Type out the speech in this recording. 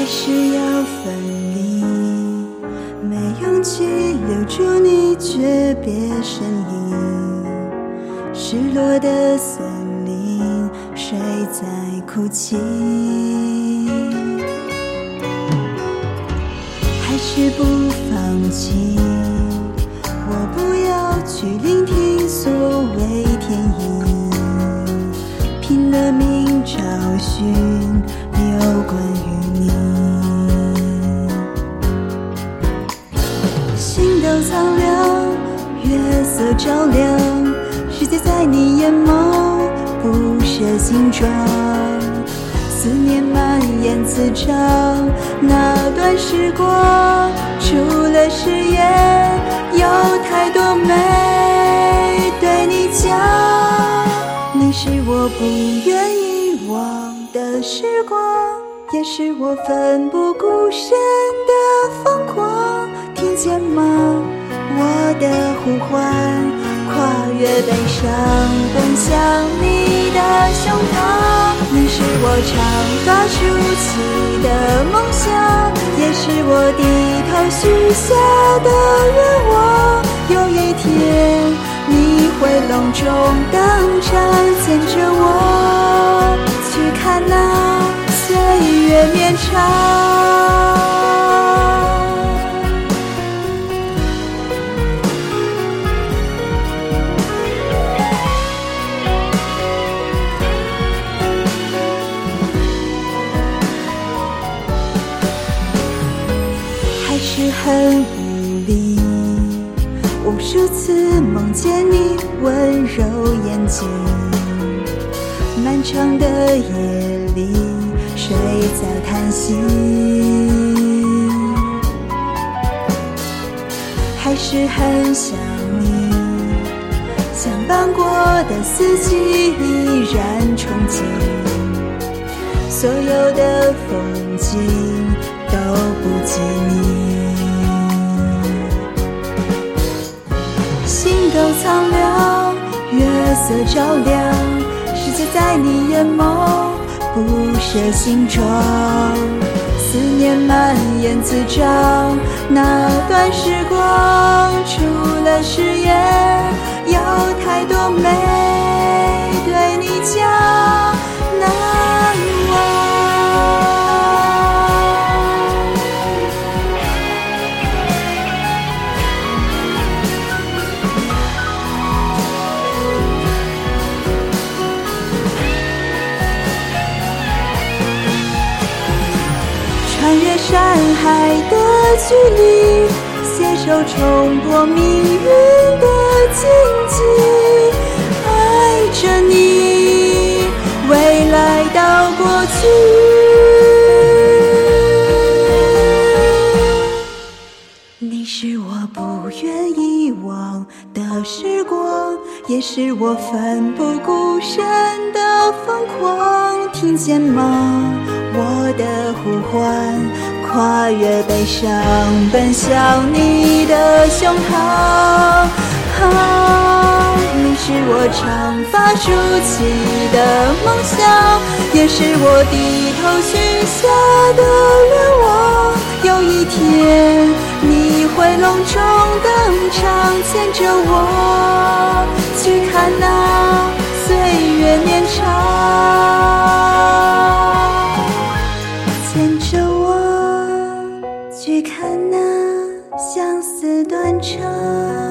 还是要分离，没勇气留住你诀别身影。失落的森林，谁在哭泣？还是不放弃？我不要去聆听所谓天意，拼了命找寻有关于你。心都苍凉，月色照亮，世界在你眼眸不舍形状。思念蔓延磁场，那段时光，除了誓言，有太多没对你讲。你是我不愿遗忘的时光，也是我奋不顾身的疯狂。听见吗？我的呼唤，跨越悲伤，奔向你的胸膛。你是我长发竖起的梦想，也是我低头许下的愿望。有一天，你会隆重登场，牵着我绵长。还是很无力，无数次梦见你温柔眼睛。漫长的夜里，谁在叹息？还是很想你，相伴过的四季依然憧憬。所有的风景都不及你，星斗苍凉，月色照亮，世界在你眼眸这心中，思念蔓延滋长，那段时光，除了誓言，有太多没海的距离，携手冲破命运的荆棘，爱着你，未来到过去。你是我不愿遗忘的时光，也是我奋不顾身的疯狂。听见吗？我的呼唤，跨越悲伤，奔向你的胸膛。啊，你是我长发竖起的梦想，也是我低头许下的愿望。有一天，你会隆重登场，牵着我去看那相思断肠。